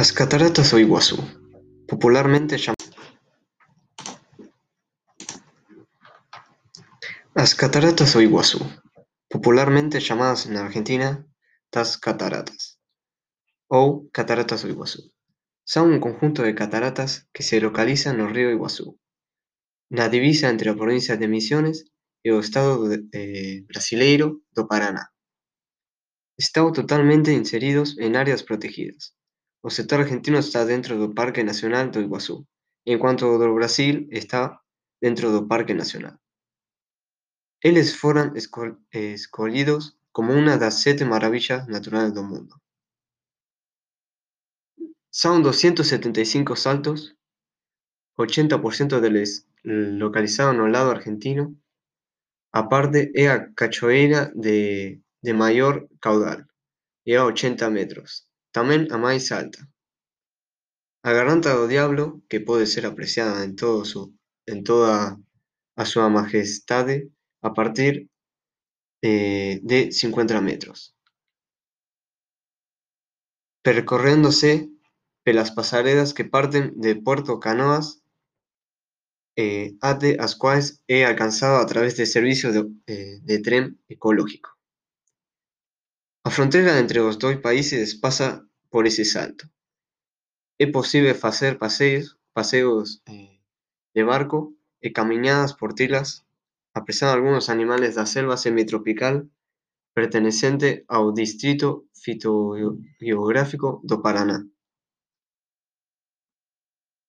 As Cataratas do Iguazú, popularmente llamadas en Argentina "das Cataratas" ou Cataratas do Iguazú, son un conjunto de cataratas que se localizan no río Iguazú, na divisa entre a provincia de Misiones e o estado brasileiro do Paraná. Están totalmente inseridos en áreas protegidas. O sector argentino está dentro do Parque Nacional do Iguazú, enquanto o do Brasil está dentro do Parque Nacional. Eles foran escollidos como unha das sete maravillas naturais do mundo. Y cinco saltos, ochenta por ciento deles localizados no lado argentino, aparte é a cachoeira de de maior caudal, é a ochenta metros, tamén a máis alta. A do Diablo, que pode ser apreciada en todo o seu en toda a a partir de cincuenta metros, percorréndose pelas pasaredas que parten de Puerto Canoas até as cuais é alcanzado a través de servizos de tren ecológico. A fronteira entre os dois países pasa por ese salto. Es posible hacer paseos, eh, de barco y caminadas por tilas, a pesar de algunos animales da selva semitropical pertenecente al distrito fitogeográfico do Paraná.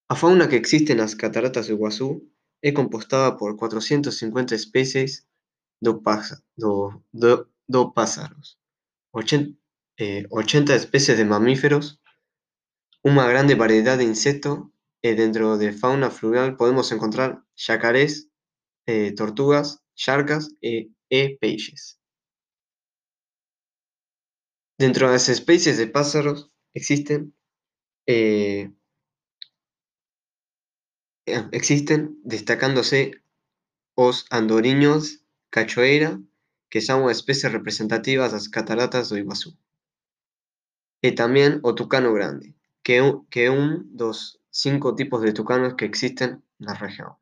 La fauna que existe en las cataratas de Iguazú es compostada por 450 especies de pájaros, 80, eh, 80 especies de mamíferos, una grande variedad de insectos. Eh, dentro de fauna fluvial podemos encontrar yacarés, eh, tortugas, sharcas eh, e, e peixes. Dentro de las especies de pájaros existen, ah, existen destacándose os andoriños, cachoeira, que son especies representativas de las cataratas do Iguazú e tamén o tucano grande, que é que é un dos cinco tipos de tucanos que existen na rexión.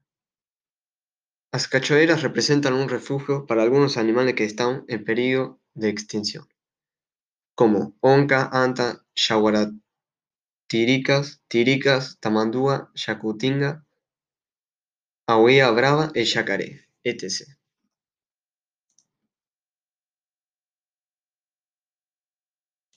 As cachoeiras representan un refugio para algúns animales que están en perigo de extinción, como onca, anta, xaguaratiricas, tiricas, tamandúa, xacutinga, auea brava e xacaré, etc.